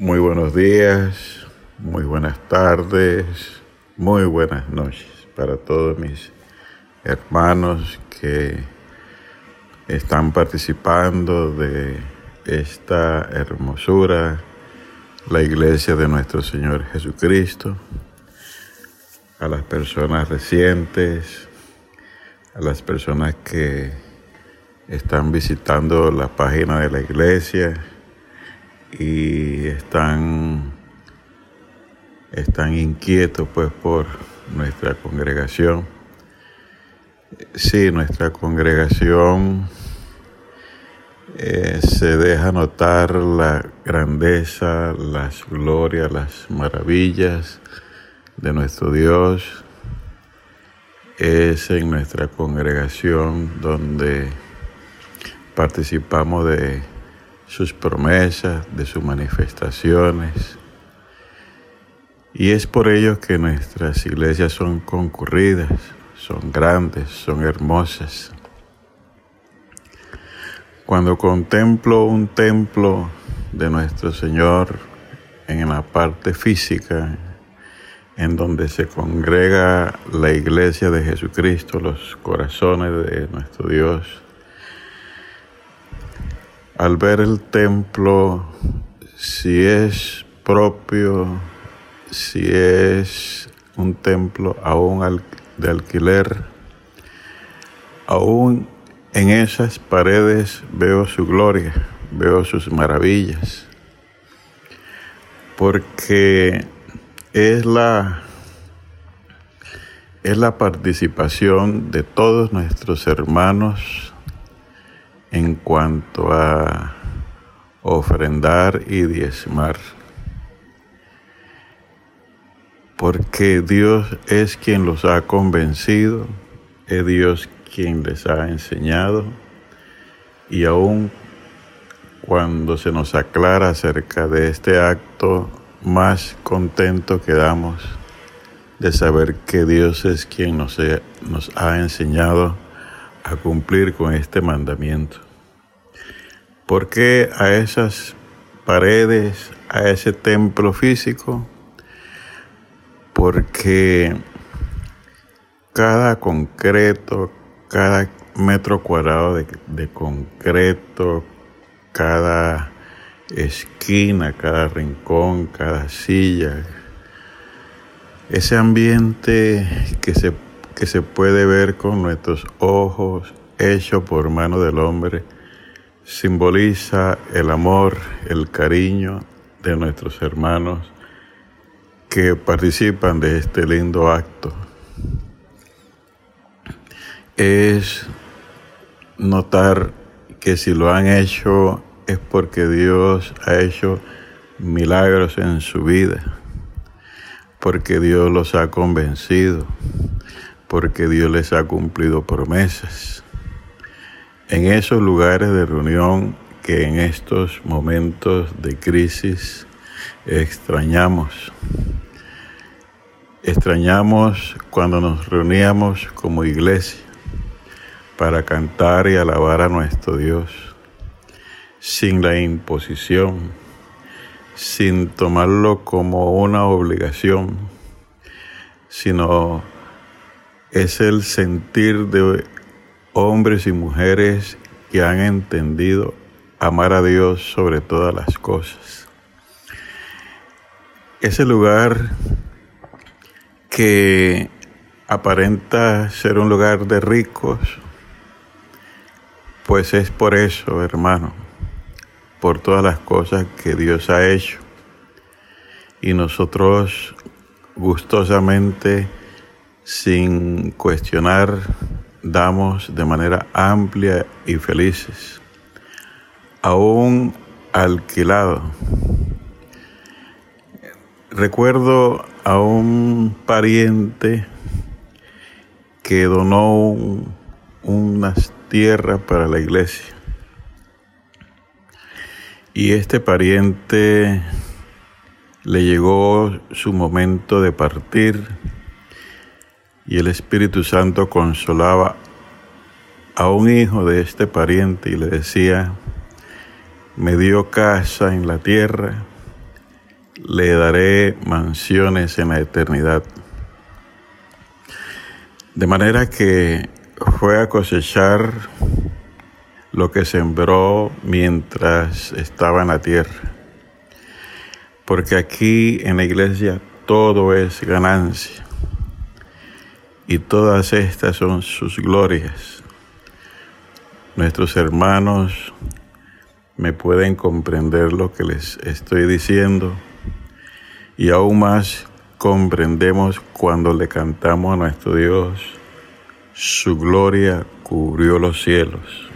Muy buenos días, muy buenas tardes, muy buenas noches para todos mis hermanos que están participando de esta hermosura, la iglesia de nuestro Señor Jesucristo, a las personas recientes, a las personas que están visitando la página de la iglesia y están, están inquietos pues por nuestra congregación. Sí, nuestra congregación eh, se deja notar la grandeza, las glorias, las maravillas de nuestro Dios. Es en nuestra congregación donde participamos de sus promesas, de sus manifestaciones. Y es por ello que nuestras iglesias son concurridas, son grandes, son hermosas. Cuando contemplo un templo de nuestro Señor en la parte física, en donde se congrega la iglesia de Jesucristo, los corazones de nuestro Dios, al ver el templo, si es propio, si es un templo aún de alquiler, aún en esas paredes veo su gloria, veo sus maravillas, porque es la es la participación de todos nuestros hermanos en cuanto a ofrendar y diezmar. Porque Dios es quien los ha convencido, es Dios quien les ha enseñado y aún cuando se nos aclara acerca de este acto, más contento quedamos de saber que Dios es quien nos, nos ha enseñado a cumplir con este mandamiento. ¿Por qué a esas paredes, a ese templo físico? Porque cada concreto, cada metro cuadrado de, de concreto, cada esquina, cada rincón, cada silla, ese ambiente que se que se puede ver con nuestros ojos, hecho por mano del hombre, simboliza el amor, el cariño de nuestros hermanos que participan de este lindo acto. Es notar que si lo han hecho es porque Dios ha hecho milagros en su vida, porque Dios los ha convencido porque Dios les ha cumplido promesas. En esos lugares de reunión que en estos momentos de crisis extrañamos. Extrañamos cuando nos reuníamos como iglesia para cantar y alabar a nuestro Dios, sin la imposición, sin tomarlo como una obligación, sino es el sentir de hombres y mujeres que han entendido amar a Dios sobre todas las cosas. Ese lugar que aparenta ser un lugar de ricos, pues es por eso, hermano, por todas las cosas que Dios ha hecho. Y nosotros gustosamente sin cuestionar, damos de manera amplia y felices, aún alquilado. Recuerdo a un pariente que donó unas tierras para la iglesia. Y este pariente le llegó su momento de partir y el Espíritu Santo consolaba a un hijo de este pariente y le decía, me dio casa en la tierra, le daré mansiones en la eternidad. De manera que fue a cosechar lo que sembró mientras estaba en la tierra. Porque aquí en la iglesia todo es ganancia y todas estas son sus glorias. Nuestros hermanos me pueden comprender lo que les estoy diciendo y aún más comprendemos cuando le cantamos a nuestro Dios, su gloria cubrió los cielos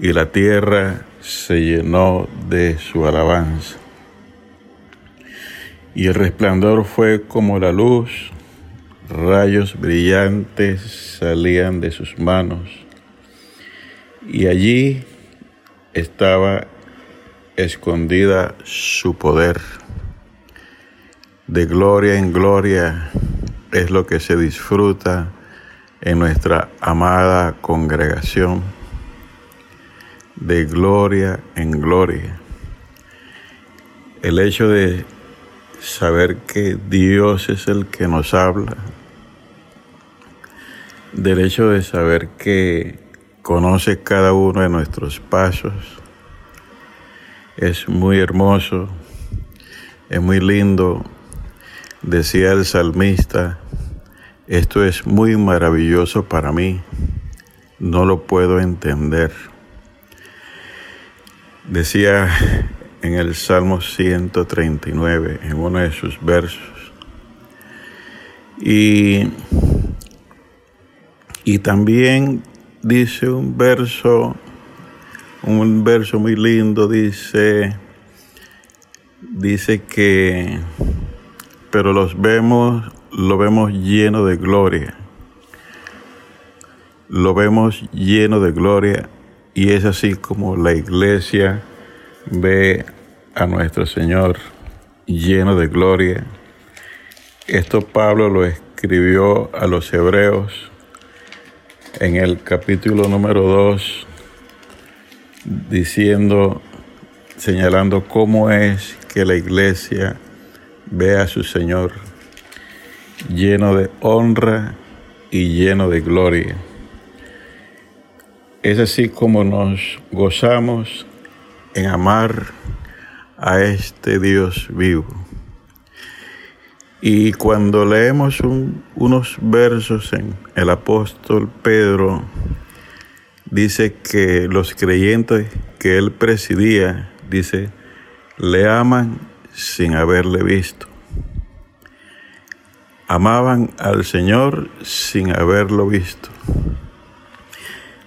y la tierra se llenó de su alabanza. Y el resplandor fue como la luz, rayos brillantes salían de sus manos, y allí estaba escondida su poder. De gloria en gloria es lo que se disfruta en nuestra amada congregación. De gloria en gloria. El hecho de saber que Dios es el que nos habla, del hecho de saber que conoce cada uno de nuestros pasos, es muy hermoso, es muy lindo Decía el salmista, esto es muy maravilloso para mí, no lo puedo entender. Decía en el Salmo 139, en uno de sus versos, y, y también dice un verso, un verso muy lindo, dice, dice que pero los vemos, lo vemos lleno de gloria. Lo vemos lleno de gloria y es así como la iglesia ve a nuestro Señor lleno de gloria. Esto Pablo lo escribió a los hebreos en el capítulo número 2, diciendo, señalando cómo es que la iglesia ve a su Señor lleno de honra y lleno de gloria. Es así como nos gozamos en amar a este Dios vivo. Y cuando leemos unos versos en el apóstol Pedro, dice que los creyentes que él presidía, dice, le aman sin haberle visto. Amaban al Señor sin haberlo visto.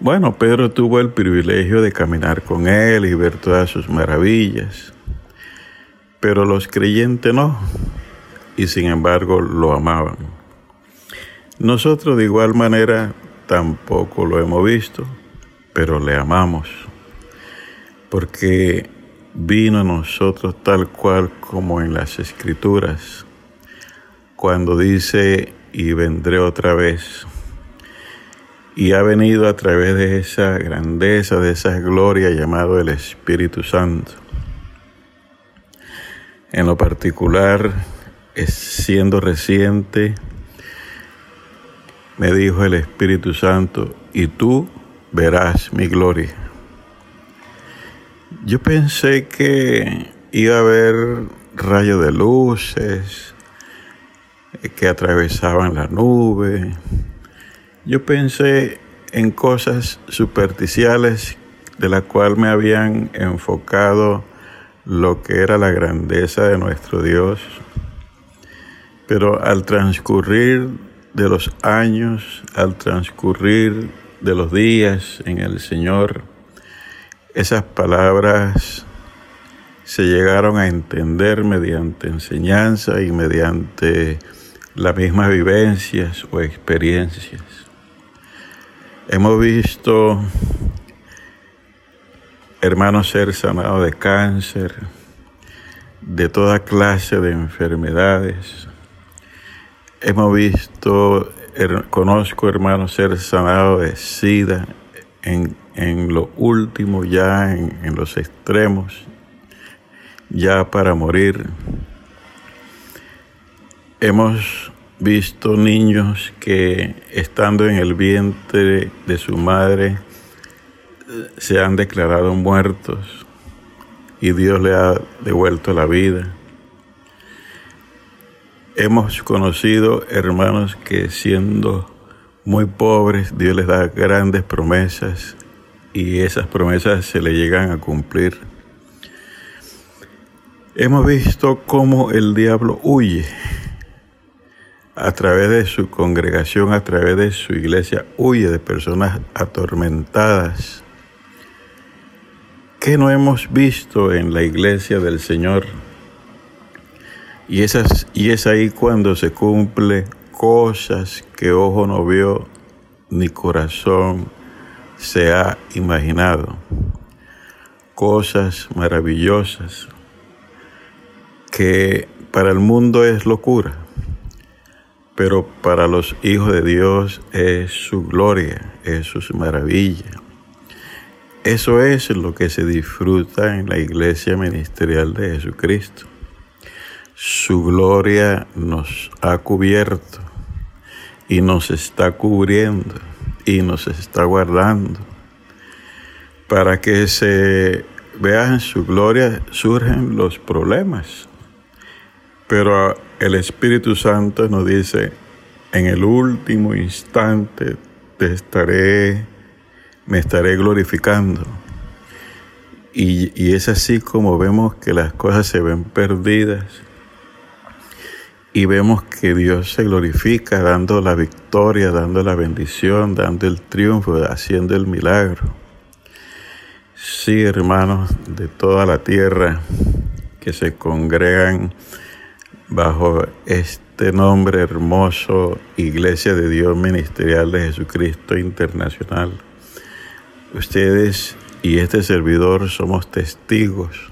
Bueno, Pedro tuvo el privilegio de caminar con Él y ver todas sus maravillas, pero los creyentes no, y sin embargo lo amaban. Nosotros de igual manera tampoco lo hemos visto, pero le amamos, porque vino a nosotros tal cual como en las escrituras, cuando dice, y vendré otra vez. Y ha venido a través de esa grandeza, de esa gloria llamado el Espíritu Santo. En lo particular, siendo reciente, me dijo el Espíritu Santo, y tú verás mi gloria. Yo pensé que iba a haber rayos de luces que atravesaban la nube. Yo pensé en cosas superficiales de la cual me habían enfocado lo que era la grandeza de nuestro Dios. Pero al transcurrir de los años, al transcurrir de los días en el Señor, esas palabras se llegaron a entender mediante enseñanza y mediante las mismas vivencias o experiencias. Hemos visto hermanos ser sanados de cáncer, de toda clase de enfermedades. Hemos visto, conozco hermanos ser sanados de sida en en lo último, ya en, los extremos, ya para morir. hemos visto niños que estando en el vientre de su madre se han declarado muertos y Dios le ha devuelto la vida. Hemos conocido hermanos que siendo muy pobres, Dios les da grandes promesas y esas promesas se le llegan a cumplir. Hemos visto cómo el diablo huye a través de su congregación, a través de su iglesia, huye de personas atormentadas. ¿Qué no hemos visto en la iglesia del Señor? Y, esas, y es ahí cuando se cumple cosas que ojo no vio ni corazón se ha imaginado. Cosas maravillosas que para el mundo es locura, pero para los hijos de Dios es su gloria, es su maravilla. Eso es lo que se disfruta en la iglesia ministerial de Jesucristo. Su gloria nos ha cubierto y nos está cubriendo y nos está guardando. Para que se vean su gloria surgen los problemas. Pero el Espíritu Santo nos dice, en el último instante te estaré, me estaré glorificando. Y, y es así como vemos que las cosas se ven perdidas y vemos que Dios se glorifica dando la victoria, dando la bendición, dando el triunfo, haciendo el milagro. Sí, hermanos de toda la tierra que se congregan bajo este nombre hermoso, Iglesia de Dios Ministerial de Jesucristo Internacional. Ustedes y este servidor somos testigos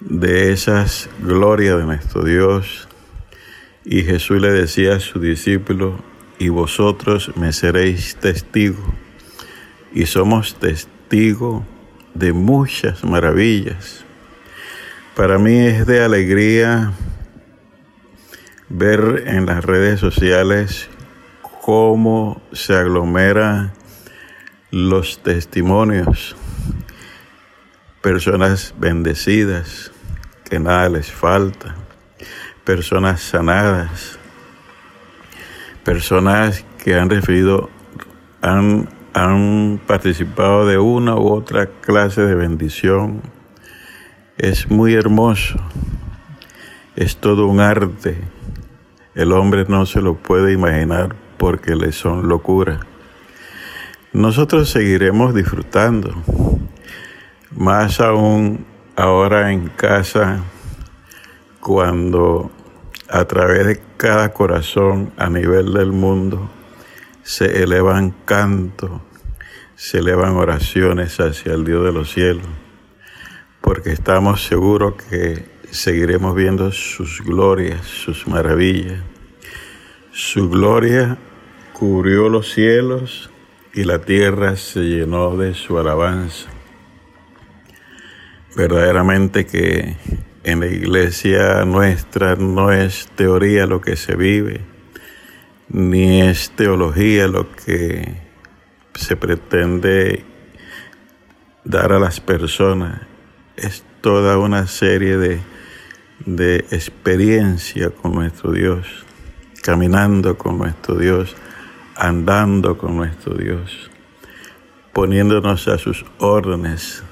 de esas glorias de nuestro Dios. Y Jesús le decía a su discípulo, y vosotros me seréis testigos. Y somos testigos de muchas maravillas. Para mí es de alegría ver en las redes sociales cómo se aglomeran los testimonios, personas bendecidas, que nada les falta, personas sanadas, personas que han recibido, han, han participado de una u otra clase de bendición. Es muy hermoso, es todo un arte el hombre no se lo puede imaginar porque le son locura. Nosotros seguiremos disfrutando, más aún ahora en casa, cuando a través de cada corazón a nivel del mundo se elevan cantos, se elevan oraciones hacia el Dios de los cielos, porque estamos seguros que seguiremos viendo sus glorias, sus maravillas. Su gloria cubrió los cielos y la tierra se llenó de su alabanza. Verdaderamente que en la iglesia nuestra no es teoría lo que se vive, ni es teología lo que se pretende dar a las personas. Es toda una serie de de experiencia con nuestro Dios, caminando con nuestro Dios, andando con nuestro Dios, poniéndonos a sus órdenes.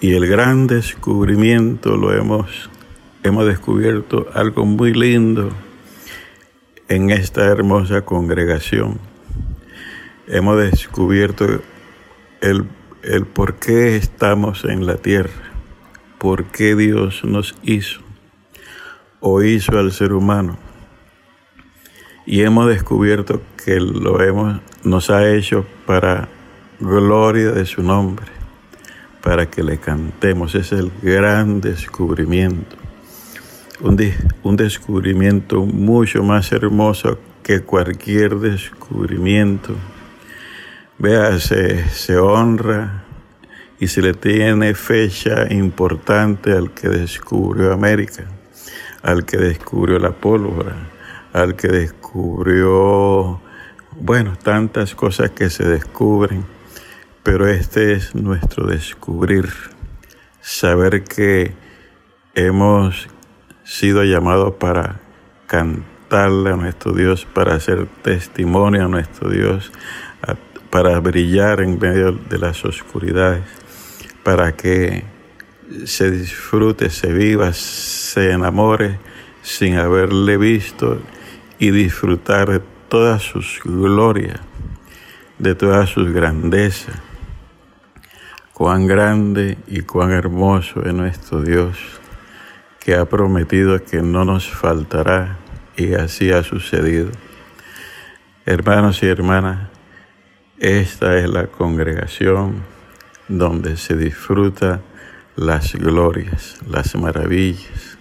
Y el gran descubrimiento lo hemos, hemos descubierto algo muy lindo en esta hermosa congregación. Hemos descubierto el, el por qué estamos en la tierra por qué Dios nos hizo o hizo al ser humano. Y hemos descubierto que lo hemos, nos ha hecho para gloria de su nombre, para que le cantemos. Es el gran descubrimiento. Un, un descubrimiento mucho más hermoso que cualquier descubrimiento. Vea, se, se honra y se le tiene fecha importante al que descubrió América. al que descubrió la pólvora, al que descubrió, bueno, tantas cosas que se descubren, pero este es nuestro descubrir, saber que hemos sido llamados para cantarle a nuestro Dios, para hacer testimonio a nuestro Dios, para brillar en medio de las oscuridades, para que se disfrute, se viva, se enamore sin haberle visto y disfrutar de todas sus glorias, de todas sus grandezas. Cuán grande y cuán hermoso es nuestro Dios, que ha prometido que no nos faltará y así ha sucedido. Hermanos y hermanas, esta es la congregación donde se disfruta las glorias, las maravillas.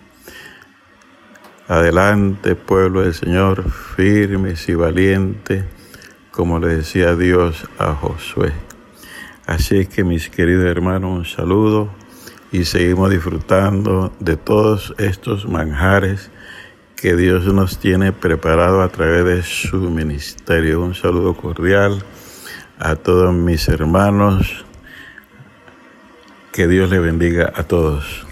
Adelante, pueblo del Señor, firmes y valientes, como le decía Dios a Josué. Así que mis queridos hermanos, un saludo y seguimos disfrutando de todos estos manjares que Dios nos tiene preparado a través de su ministerio. Un saludo cordial a todos mis hermanos. Que Dios le bendiga a todos.